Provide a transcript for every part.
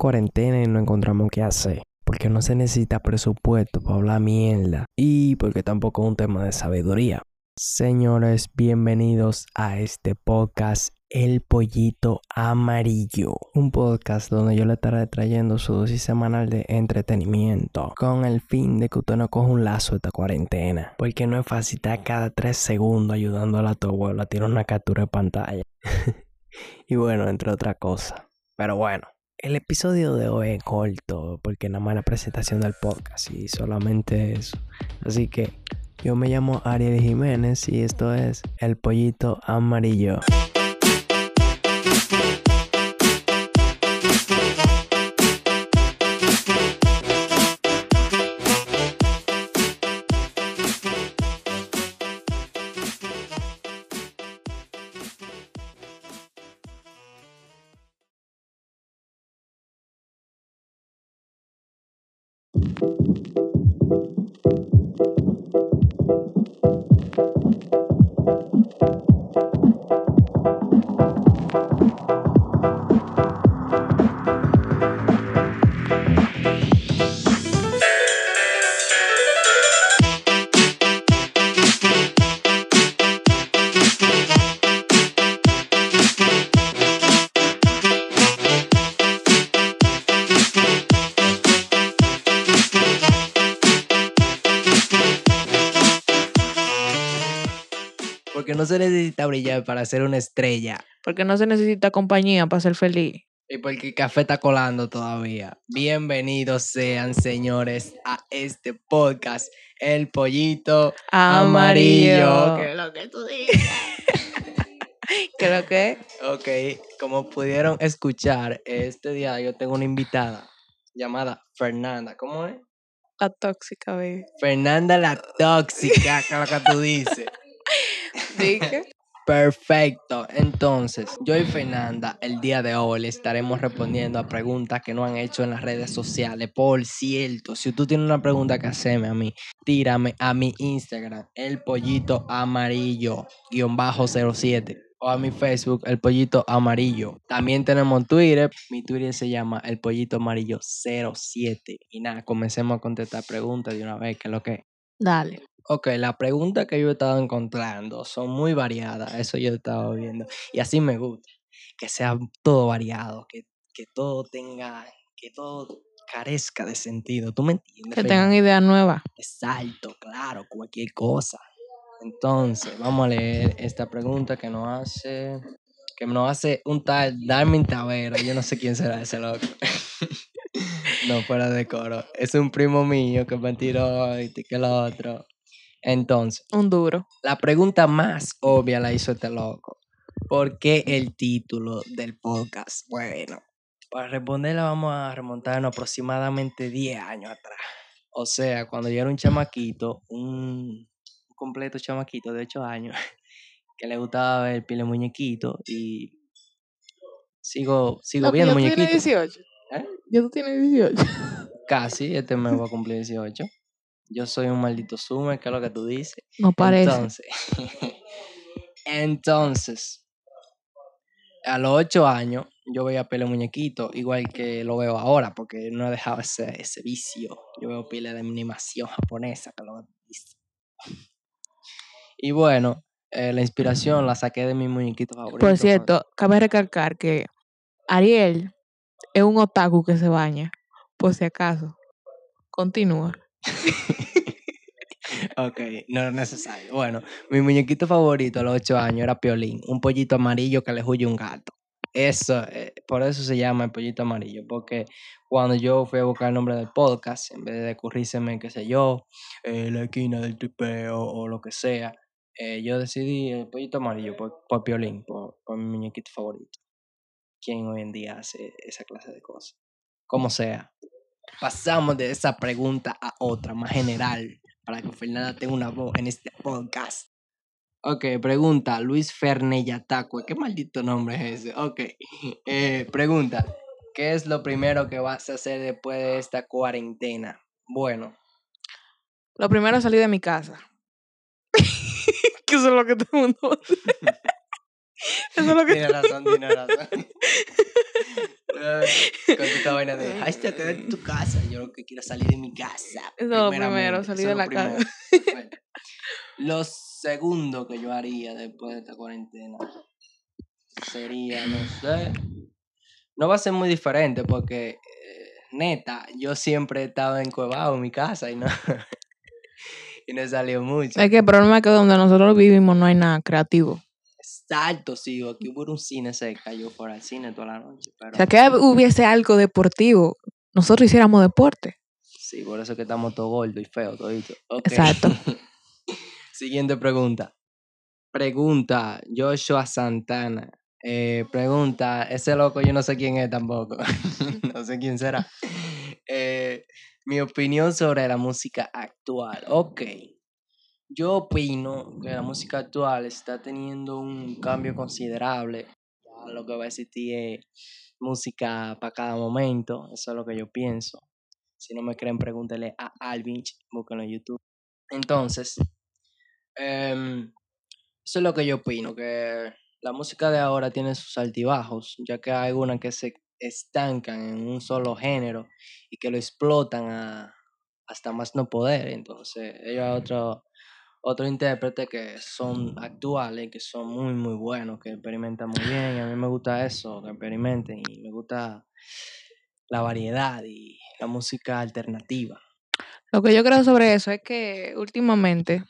Cuarentena y no encontramos qué hacer. Porque no se necesita presupuesto para hablar mierda. Y porque tampoco es un tema de sabiduría. Señores, bienvenidos a este podcast El Pollito Amarillo. Un podcast donde yo le estaré trayendo su dosis semanal de entretenimiento. Con el fin de que usted no coja un lazo esta cuarentena. Porque no es fácil estar cada tres segundos ayudando a tu abuelo a tirar una captura de pantalla. y bueno, entre otras cosas. Pero bueno. El episodio de hoy es corto porque nada más la presentación del podcast y solamente eso. Así que yo me llamo Ariel Jiménez y esto es El Pollito Amarillo. Thank you. Porque no se necesita brillar para ser una estrella. Porque no se necesita compañía para ser feliz. Y porque el café está colando todavía. Bienvenidos sean, señores, a este podcast, El Pollito Amarillo. Amarillo. ¿Qué es lo que tú dices? Creo que ok, como pudieron escuchar, este día yo tengo una invitada llamada Fernanda. ¿Cómo es? la tóxica, baby. Fernanda la tóxica, que es lo que tú dices. Dije. Perfecto. Entonces, yo y Fernanda, el día de hoy le estaremos respondiendo a preguntas que nos han hecho en las redes sociales. Por cierto, si tú tienes una pregunta que hacerme a mí, tírame a mi Instagram, el pollito amarillo, guion bajo 07. O a mi Facebook, el pollito amarillo. También tenemos Twitter. Mi Twitter se llama el pollito amarillo 07. Y nada, comencemos a contestar preguntas de una vez, que es lo que es. Dale. Ok, las preguntas que yo he estado encontrando son muy variadas, eso yo he estado viendo. Y así me gusta, que sea todo variado, que, que todo tenga, que todo carezca de sentido. ¿Tú me entiendes? Que tengan ideas nuevas. Exacto, claro, cualquier cosa. Entonces, vamos a leer esta pregunta que nos hace, que nos hace un tal Darmin Tavera. Yo no sé quién será ese loco. no, fuera de coro. Es un primo mío que me tiró y que el otro. Entonces, Un duro. la pregunta más obvia la hizo este loco. ¿Por qué el título del podcast? Bueno, para responderla vamos a remontarnos aproximadamente 10 años atrás. O sea, cuando yo era un chamaquito, un, completo chamaquito de 8 años, que le gustaba ver pile muñequito y sigo, sigo viendo tú tienes muñequitos. 18. ¿Eh? Ya tú tienes 18. Casi, este mes voy a cumplir 18. Yo soy un maldito sumer, que es lo que tú dices. No parece. Entonces, entonces, a los ocho años, yo veía pele muñequito, igual que lo veo ahora, porque no he dejado ese, ese vicio. Yo veo pile de animación japonesa, que lo dice. Y bueno, eh, la inspiración la saqué de mi muñequito favorito. Por cierto, cabe recalcar que Ariel es un otaku que se baña. Por si acaso. Continúa. Ok, no era necesario. Bueno, mi muñequito favorito a los ocho años era Piolín, un pollito amarillo que le huye un gato. Eso, eh, por eso se llama el pollito amarillo, porque cuando yo fui a buscar el nombre del podcast, en vez de ocurrírseme, qué sé yo, eh, la esquina del tripeo o lo que sea, eh, yo decidí el pollito amarillo por, por Piolín, por, por mi muñequito favorito. ¿Quién hoy en día hace esa clase de cosas? Como sea. Pasamos de esa pregunta a otra, más general, para que Fernanda tenga una voz en este podcast. Ok, pregunta, Luis Ferneyatacue. ¿Qué maldito nombre es ese? Ok, eh, pregunta, ¿qué es lo primero que vas a hacer después de esta cuarentena? Bueno, Lo primero es salir de mi casa. que eso es lo que todo el mundo. Eso es lo que tiene razón, tiene razón. Con esta vaina de, ay, te quedas en tu casa. Yo lo que quiero salir de mi casa. Eso primero, salir de la casa. Bueno, Lo segundo que yo haría después de esta cuarentena sería, no sé, no va a ser muy diferente porque, eh, neta, yo siempre he estado encuevado en mi casa y no, y no he salido mucho. Es que el problema es que donde nosotros vivimos no hay nada creativo. Exacto, sí, aquí hubo un cine cerca, yo fuera al cine toda la noche, pero O sea, que hubiese algo deportivo, nosotros hiciéramos deporte. sí, por eso es que estamos todos gordos y feos toditos. Ok. Exacto. Siguiente pregunta. Pregunta Joshua Santana. Eh, pregunta, ese loco yo no sé quién es tampoco. no sé quién será. Eh, mi opinión sobre la música actual. Ok. Yo opino que la música actual está teniendo un cambio considerable. Lo que va a existir es música para cada momento. Eso es lo que yo pienso. Si no me creen, pregúntele a Alvin, búsquenlo en YouTube. Entonces, em, eso es lo que yo opino, que la música de ahora tiene sus altibajos, ya que hay algunas que se estancan en un solo género y que lo explotan a- hasta más no poder. Entonces, ellos hay otro, otro intérprete que son actuales, que son muy, muy buenos, que experimentan muy bien. Y a mí me gusta eso, que experimenten. Y me gusta la variedad y la música alternativa. Lo que yo creo sobre eso es que últimamente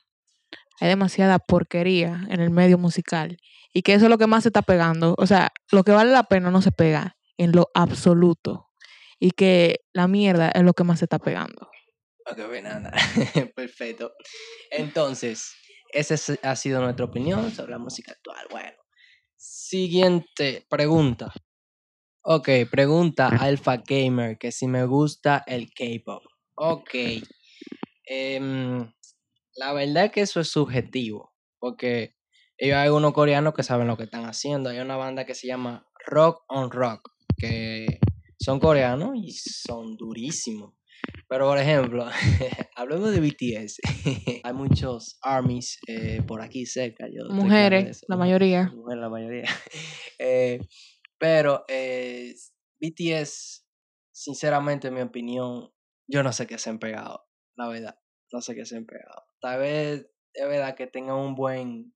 hay demasiada porquería en el medio musical y que eso es lo que más se está pegando. O sea, lo que vale la pena no se pega en lo absoluto y que la mierda es lo que más se está pegando. Ok, bueno, nada. Perfecto. Entonces, esa es- ha sido nuestra opinión sobre la música actual. Bueno, siguiente pregunta. Ok, pregunta Alpha Gamer que si me gusta el K-pop. Ok. em, la verdad es que eso es subjetivo, porque ellos hay unos coreanos que saben lo que están haciendo. Hay una banda que se llama Rock on Rock, que son coreanos y son durísimos. Pero, por ejemplo, hablemos de BTS. Hay muchos armies eh, por aquí cerca. Yo Mujeres, la mayoría. Mujeres, la mayoría. Eh, pero eh, BTS, sinceramente, en mi opinión, yo no sé qué se han pegado. La verdad, no sé qué se han pegado. Tal vez es verdad que tengan un buen,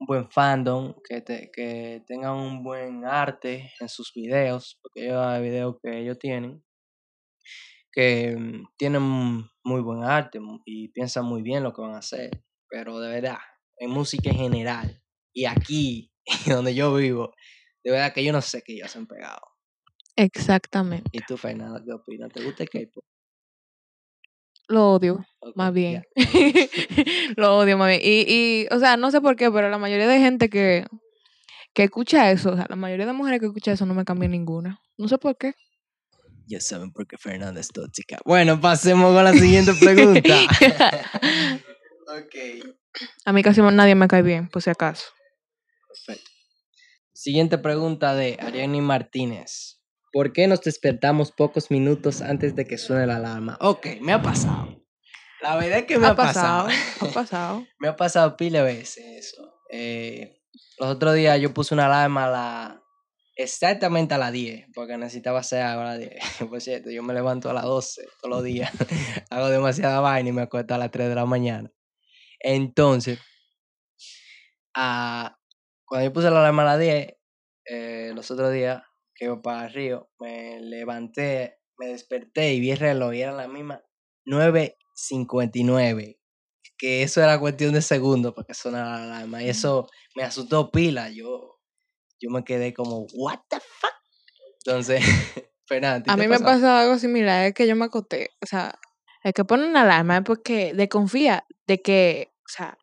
un buen fandom, que, te- que tengan un buen arte en sus videos, porque yo hay videos que ellos tienen que mm, tienen muy buen arte mu- y piensan muy bien lo que van a hacer, pero de verdad, en música en general, y aquí, donde yo vivo, de verdad que yo no sé qué ellos han pegado. Exactamente. ¿Y tú, Fernanda, qué opinas? ¿Te gusta el K-pop? Lo odio, más bien. lo odio más bien. Y, y, o sea, no sé por qué, pero la mayoría de gente que, que escucha eso, o sea, la mayoría de mujeres que escucha eso no me cambia ninguna. No sé por qué. Ya saben por qué Fernanda es tóxica. Bueno, pasemos con la siguiente pregunta. ok. A mí casi nadie me cae bien, por si acaso. Perfecto. Siguiente pregunta de Ariani Martínez. ¿Por qué nos despertamos pocos minutos antes de que suene la alarma? Ok, me ha pasado. La verdad es que me ha, ha pasado, pasado. ha pasado. me ha pasado pila veces eso. Eh, los otros días yo puse una alarma a la, exactamente a las 10, porque necesitaba hacer algo a las 10. Por cierto, yo me levanto a las 12 todos los días. Hago demasiada vaina y me acuesto a las 3 de la mañana. Entonces, cuando yo puse la alarma a las 10, eh, los otros días que iba para el río, me levanté, me desperté y vi el reloj y eran las mismas 9.59. Que eso era cuestión de segundos para que sonara la alarma. Y eso me asustó pila. Yo, yo me quedé como, ¿What the fuck? Entonces, Fernanda, A mí ha me pasado? pasó algo similar, es que yo me acosté, o sea, el que pone una alarma es porque desconfía de que, o sea,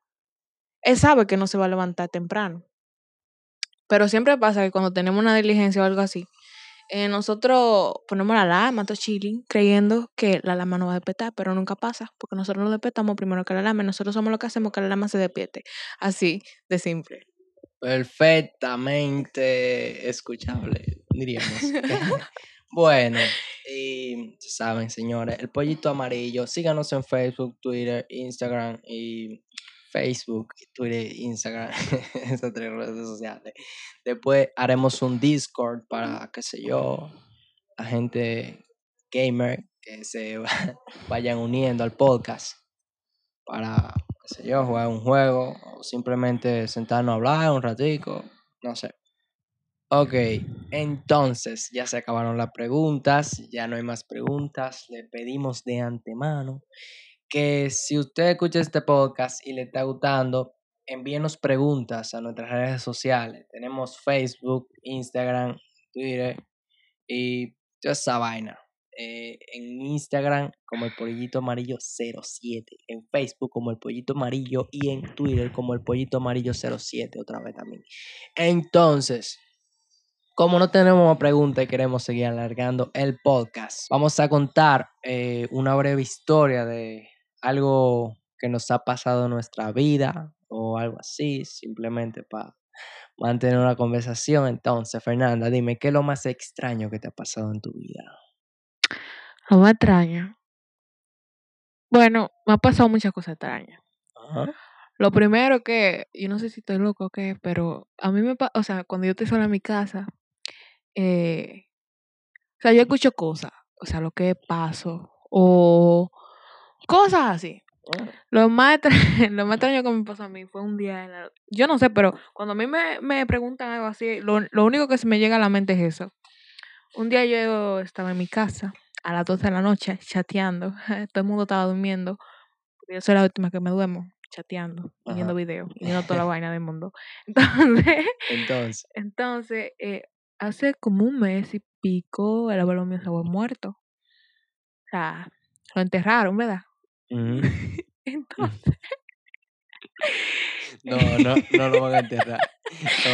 él sabe que no se va a levantar temprano. Pero siempre pasa que cuando tenemos una diligencia o algo así, eh, nosotros ponemos la alarma, todo chilling, creyendo que la alarma no va a despertar, pero nunca pasa, porque nosotros no despertamos primero que la alarma, nosotros somos lo que hacemos que la alarma se despierte. Así de simple. Perfectamente escuchable, diríamos. bueno, y saben, señores, el pollito amarillo, síganos en Facebook, Twitter, Instagram y Facebook, Twitter, Instagram, esas tres redes sociales. Después haremos un Discord para, qué sé yo, la gente gamer que se vayan uniendo al podcast para, qué yo, jugar un juego o simplemente sentarnos a hablar un ratico, no sé. Ok, entonces ya se acabaron las preguntas, ya no hay más preguntas, le pedimos de antemano que si usted escucha este podcast y le está gustando, envíenos preguntas a nuestras redes sociales. Tenemos Facebook, Instagram, Twitter y toda esa vaina. Eh, en Instagram como el pollito amarillo 07, en Facebook como el pollito amarillo y en Twitter como el pollito amarillo 07 otra vez también. Entonces, como no tenemos pregunta y queremos seguir alargando el podcast, vamos a contar eh, una breve historia de algo que nos ha pasado en nuestra vida o algo así, simplemente para mantener una conversación. Entonces, Fernanda, dime, ¿qué es lo más extraño que te ha pasado en tu vida? Lo más extraño. Bueno, me ha pasado muchas cosas extrañas. Lo primero que, yo no sé si estoy loco o qué, pero a mí me pasa, o sea, cuando yo estoy sola en mi casa, eh, o sea, yo escucho cosas, o sea, lo que paso, o Cosas así. Ah. Lo más, lo más extraño que me pasó a mí fue un día, en la, yo no sé, pero cuando a mí me, me preguntan algo así, lo, lo, único que se me llega a la mente es eso. Un día yo estaba en mi casa a las 12 de la noche chateando, todo el mundo estaba durmiendo, yo soy la última que me duermo chateando, viendo videos, viendo toda la vaina del mundo. Entonces, entonces, entonces eh, hace como un mes y pico el abuelo mío se había muerto. O sea, lo enterraron, ¿verdad? Entonces. No, no, no lo van a enterrar.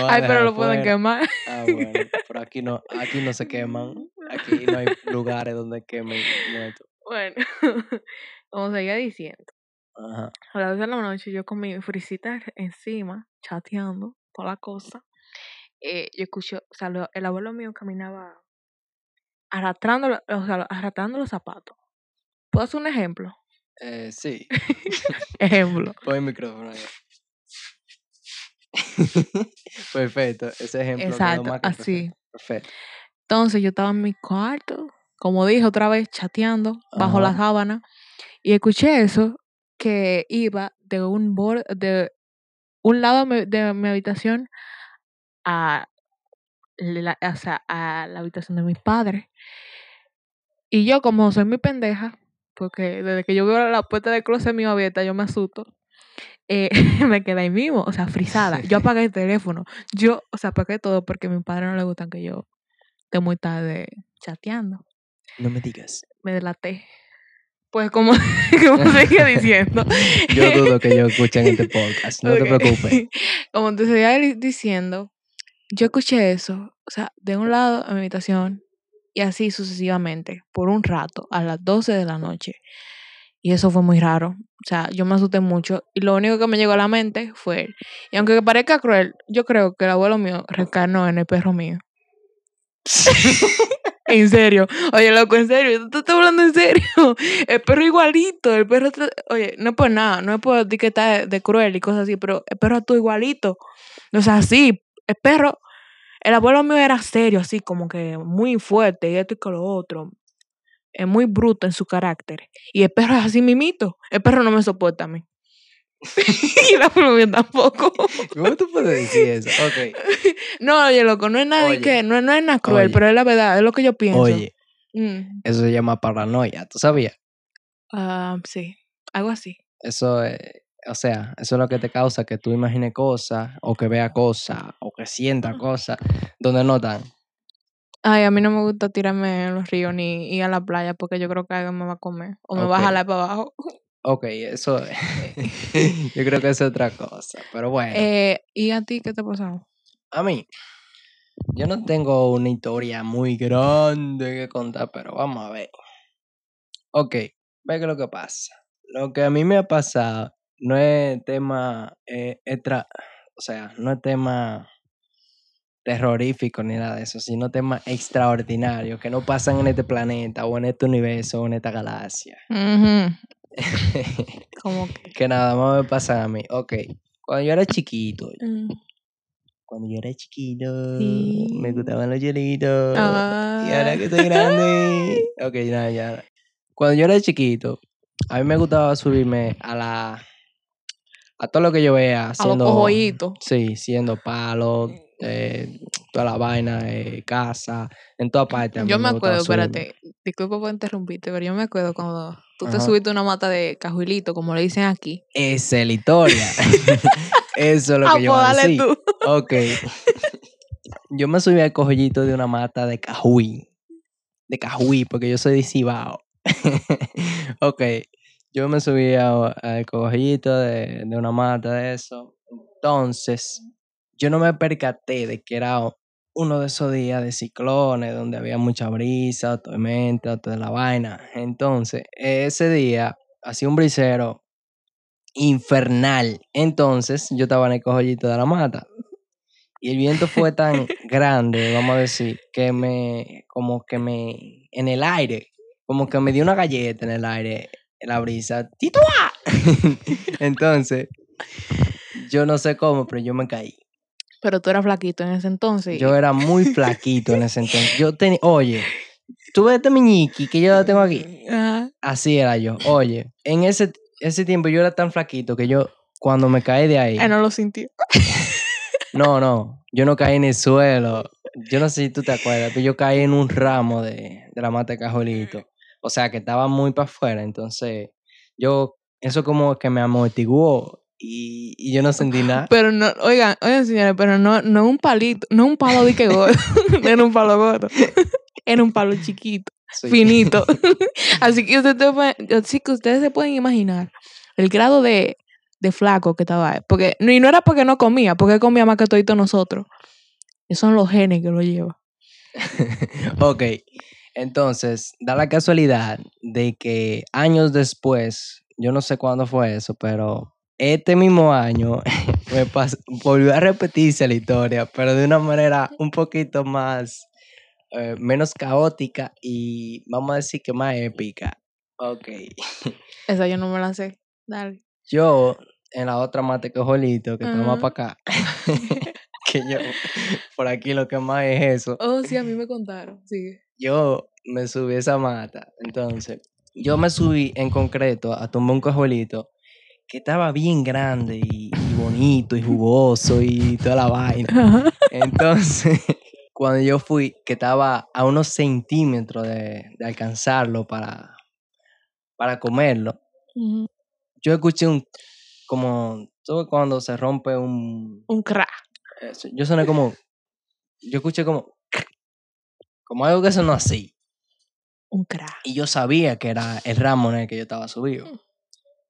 Ay, pero lo pueden quemar. Ah, bueno, pero aquí no, aquí no se queman. Aquí no hay lugares donde quemen muertos. Bueno, como seguía diciendo. Ajá. A las 2 de la noche yo con mi frisita encima, chateando, toda la cosa. Eh, yo escucho, o sea, el abuelo mío caminaba arrastrando, o sea, arrastrando los zapatos. ¿Puedo hacer un ejemplo? Eh, sí. ejemplo. Pon el micrófono ahí. perfecto, ese ejemplo. Exacto, así. Perfecto. Entonces yo estaba en mi cuarto, como dije otra vez, chateando bajo la sábana y escuché eso que iba de un de un lado de mi habitación a la, a la habitación de mis padres. Y yo, como soy muy pendeja, porque desde que yo veo la puerta del closet mío abierta, yo me asusto. Eh, me quedé ahí mismo, o sea, frisada. Yo apagué el teléfono. Yo, o sea, apagué todo porque a mi padre no le gustan que yo esté muy tarde chateando. No me digas. Me delaté. Pues como, como seguía diciendo. yo dudo que yo escuchen este podcast, no te preocupes. Como te seguía diciendo, yo escuché eso, o sea, de un lado en mi habitación y así sucesivamente, por un rato, a las 12 de la noche. Y eso fue muy raro. O sea, yo me asusté mucho. Y lo único que me llegó a la mente fue él. Y aunque parezca cruel, yo creo que el abuelo mío reencarnó en el perro mío. en serio. Oye, loco, en serio. ¿Tú estás hablando en serio? El perro igualito. El perro. Oye, no es por nada. No es por etiquetar de cruel y cosas así. Pero el perro tú igualito. O sea, sí. El perro el abuelo mío era serio, así como que muy fuerte, y esto y que lo otro. Es muy bruto en su carácter. Y el perro es así mimito. El perro no me soporta a mí. y abuelo mío tampoco. ¿Cómo tú puedes decir eso? Ok. No, oye, loco, no es nada que, no, no, es nada cruel, pero es la verdad, es lo que yo pienso. Oye, mm. eso se llama paranoia, ¿tú sabías? Ah, sí, algo así. Eso es o sea, eso es lo que te causa que tú imagines cosas, o que veas cosas, o que sientas cosas, donde no están. Ay, a mí no me gusta tirarme en los ríos ni ir a la playa porque yo creo que algo me va a comer o me va a jalar para abajo. Ok, eso yo creo que es otra cosa. Pero bueno, Eh, ¿Y a ti qué te ha pasado? a mí, yo no tengo una historia muy grande que contar, pero vamos a ver. Ok, ve que es lo que pasa. Lo que a mí me ha pasado no es tema eh, extra, o sea, no es tema terrorífico ni nada de eso, sino temas extraordinarios que no pasan en este planeta o en este universo o en esta galaxia. Como que. que nada más me pasan a mí. Ok, cuando yo era chiquito, Mm. cuando yo era chiquito, Sí. me gustaban los hielitos. Y ahora Ah. que estoy grande. Ok, nada, ya. Cuando yo era chiquito, a mí me gustaba subirme a la. a todo lo que yo vea. A los Haciendo. Sí, siendo palos, eh, toda la vaina, eh, casa, en toda parte. a mí Yo me acuerdo, espérate, disculpa por interrumpirte, pero yo me acuerdo cuando tú te subiste a una mata de cajuilito, como le dicen aquí. Esa es la historia. Eso es lo que yo iba a decir. tú. Ok. Yo me subí al cojollito de una mata de cajuí. De cajuí, porque yo soy de Cibao. ok. Yo me subí al cojollito de, de una mata de eso. Entonces, yo no me percaté de que era uno de esos días de ciclones, donde había mucha brisa, tormenta, toda la vaina. Entonces, ese día hacía un brisero infernal. Entonces, yo estaba en el cojollito de la mata. Y el viento fue tan grande, vamos a decir, que me, como que me, en el aire, como que me dio una galleta en el aire, en la brisa. ¡Tituá! Entonces, yo no sé cómo, pero yo me caí. Pero tú eras flaquito en ese entonces. Yo era muy flaquito en ese entonces. Yo tenía, oye, tú ves este miñiqui que yo tengo aquí. Ajá. Así era yo. Oye, en ese, ese tiempo yo era tan flaquito que yo, cuando me caí de ahí, Él no lo sintió. no, no, yo no caí en el suelo. Yo no sé si tú te acuerdas, pero yo caí en un ramo de, de la mata de cajolito. O sea, que estaba muy para afuera. Entonces, yo, eso como que me amortiguó y, y yo no sentí nada. Pero no, oigan, oigan señores, pero no, no un palito, no un palo de que gordo. no era un palo gordo. Era un palo chiquito, finito. así que ustedes, así que ustedes se pueden imaginar el grado de, de flaco que estaba. ahí. Porque, y no era porque no comía, porque comía más que todos nosotros. Esos son los genes que lo llevan. ok, entonces, da la casualidad de que años después, yo no sé cuándo fue eso, pero este mismo año me pas- volvió a repetirse la historia, pero de una manera un poquito más, eh, menos caótica y vamos a decir que más épica. Ok, Esa yo no me la sé. Dale. yo en la otra mate que Jolito, que está más Ajá. para acá, que yo, por aquí lo que más es eso. Oh, sí, a mí me contaron. Sigue. yo me subí a esa mata. Entonces, yo me subí en concreto a tomar un cojuelito que estaba bien grande y, y bonito y jugoso y toda la vaina. Entonces, cuando yo fui, que estaba a unos centímetros de, de alcanzarlo para, para comerlo, yo escuché un, como, ¿tú cuando se rompe un, Un crack. yo soné como, yo escuché como, como algo que sonó así. Un crack. Y yo sabía que era el ramo en el que yo estaba subido.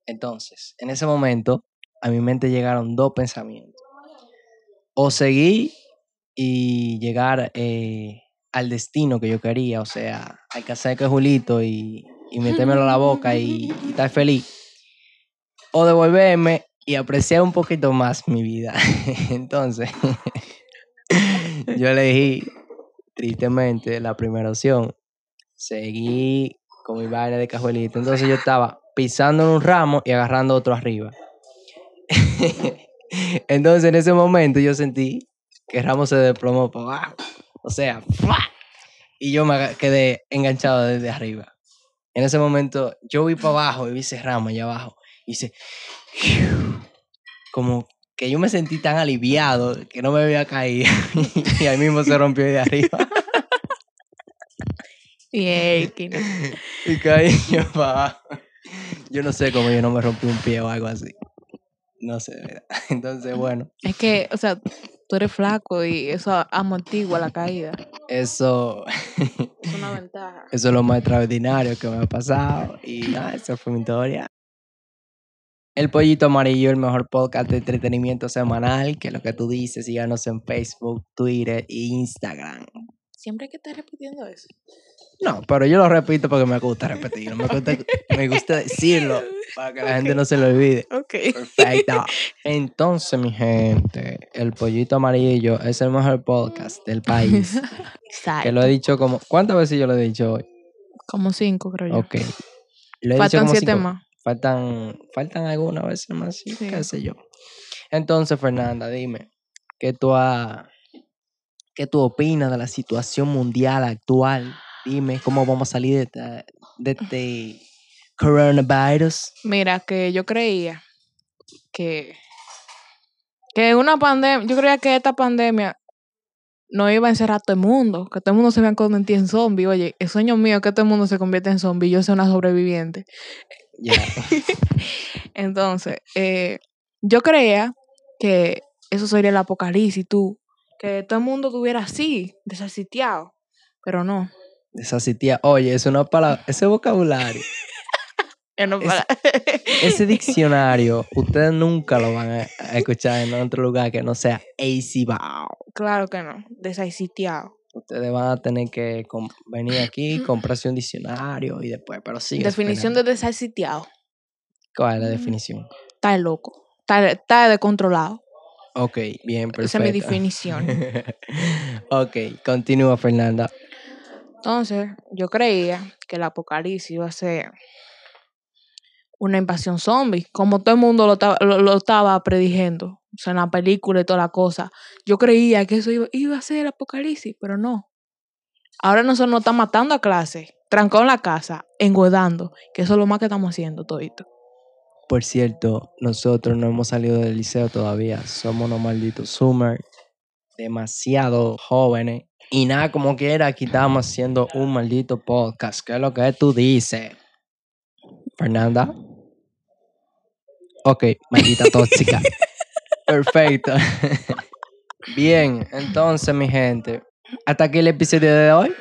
Entonces, en ese momento, a mi mente llegaron dos pensamientos. O seguir y llegar eh, al destino que yo quería, o sea, alcanzar el Julito y, y metérmelo la boca y, estar feliz. O devolverme y apreciar un poquito más mi vida. Entonces, yo elegí tristemente la primera opción. Seguí con mi vaina de cajuelito. Entonces yo estaba pisando en un ramo y agarrando otro arriba. Entonces en ese momento yo sentí que el ramo se desplomó para abajo. O sea, ¡fua! y yo me quedé enganchado desde arriba. En ese momento yo vi para abajo y vi ese ramo allá abajo. Y hice como que yo me sentí tan aliviado que no me había caído. y ahí mismo se rompió de arriba. No. Y caí yo para abajo. Yo no sé cómo yo no me rompí un pie o algo así. No sé, ¿verdad? Entonces, bueno, Es que, o sea, tú eres flaco y eso amortigua la caída. eso, Es una ventaja. eso es lo más extraordinario que me ha pasado. Y nada, esa fue mi historia. El Pollito Amarillo, el mejor podcast de entretenimiento semanal, que es lo que tú dices, síganos en Facebook, Twitter e Instagram. Siempre hay que estar repitiendo eso. No, pero yo lo repito porque me gusta repetirlo, me gusta, me gusta decirlo para que la gente no se lo olvide. Ok. Perfecto. Entonces, mi gente, el Pollito Amarillo es el mejor podcast del país. Exacto. Que lo he dicho como... ¿Cuántas veces yo lo he dicho hoy? Como cinco, creo yo. Ok. Lo he dicho Faltan como siete cinco- más. Faltan, faltan algunas veces más, sí, Sí. qué sé yo. Entonces, Fernanda, dime, ¿qué tú, ha- ¿qué tú opinas de la situación mundial actual? Dime, ¿cómo vamos a salir de, esta- de este coronavirus? Mira, que yo creía que, que una pandemia, yo creía que esta pandemia no iba a encerrar a todo el mundo, que todo el mundo se iba a convertir en zombie. Oye, el sueño mío es que todo el mundo se convierta en zombie y yo sea una sobreviviente. Entonces, eh, yo creía que eso sería el apocalipsis, tú, que todo el mundo estuviera así, desasitiado, pero no. Esa sitía, oye, es una palabra, ese vocabulario, no, Es- para- ese diccionario, ustedes nunca lo van a, a escuchar en otro lugar que no sea AC Bao. claro que no, desasitiado. Ustedes van a tener que venir aquí, comprarse un diccionario y después, pero sí. Definición de desasitiado. ¿Cuál es la definición? Está loco. Está, está descontrolado. Ok, bien, perfecto. Esa es mi definición. ok, continúa Fernanda. Entonces, yo creía que el apocalipsis iba a ser una invasión zombie, como todo el mundo lo, lo, lo estaba predijendo. O sea, en la película y toda la cosa. Yo creía que eso iba, iba a ser el apocalipsis, pero no. Ahora nosotros nos están matando a clase, trancado en la casa, engordando, que eso es lo más que estamos haciendo todito. Por cierto, nosotros no hemos salido del liceo todavía. Somos unos malditos summer, demasiado jóvenes. Y nada, como quiera, aquí estamos haciendo un maldito podcast. ¿Qué es lo que tú dices? Fernanda. Ok, maldita tóxica. Perfecto. Bien, entonces, mi gente, hasta aquí el episodio de hoy.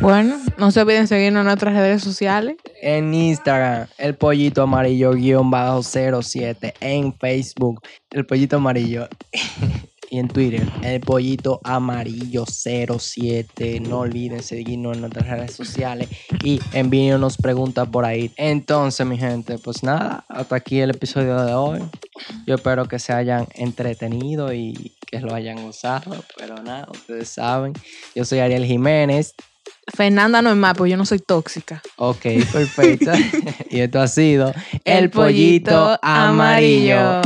Bueno, no se olviden seguirnos en nuestras redes sociales. En Instagram, el pollito amarillo guion bajo 07. En Facebook, el pollito amarillo. y en Twitter, el pollito amarillo 07. No olviden seguirnos en nuestras redes sociales y envíenos preguntas por ahí. Entonces, mi gente, pues nada, hasta aquí el episodio de hoy. Yo espero que se hayan entretenido y que lo hayan gozado. Pero nada, ustedes saben. Yo soy Ariel Jiménez. Fernanda no es más, pues yo no soy tóxica. Ok, perfecto. y esto ha sido El Pollito Amarillo.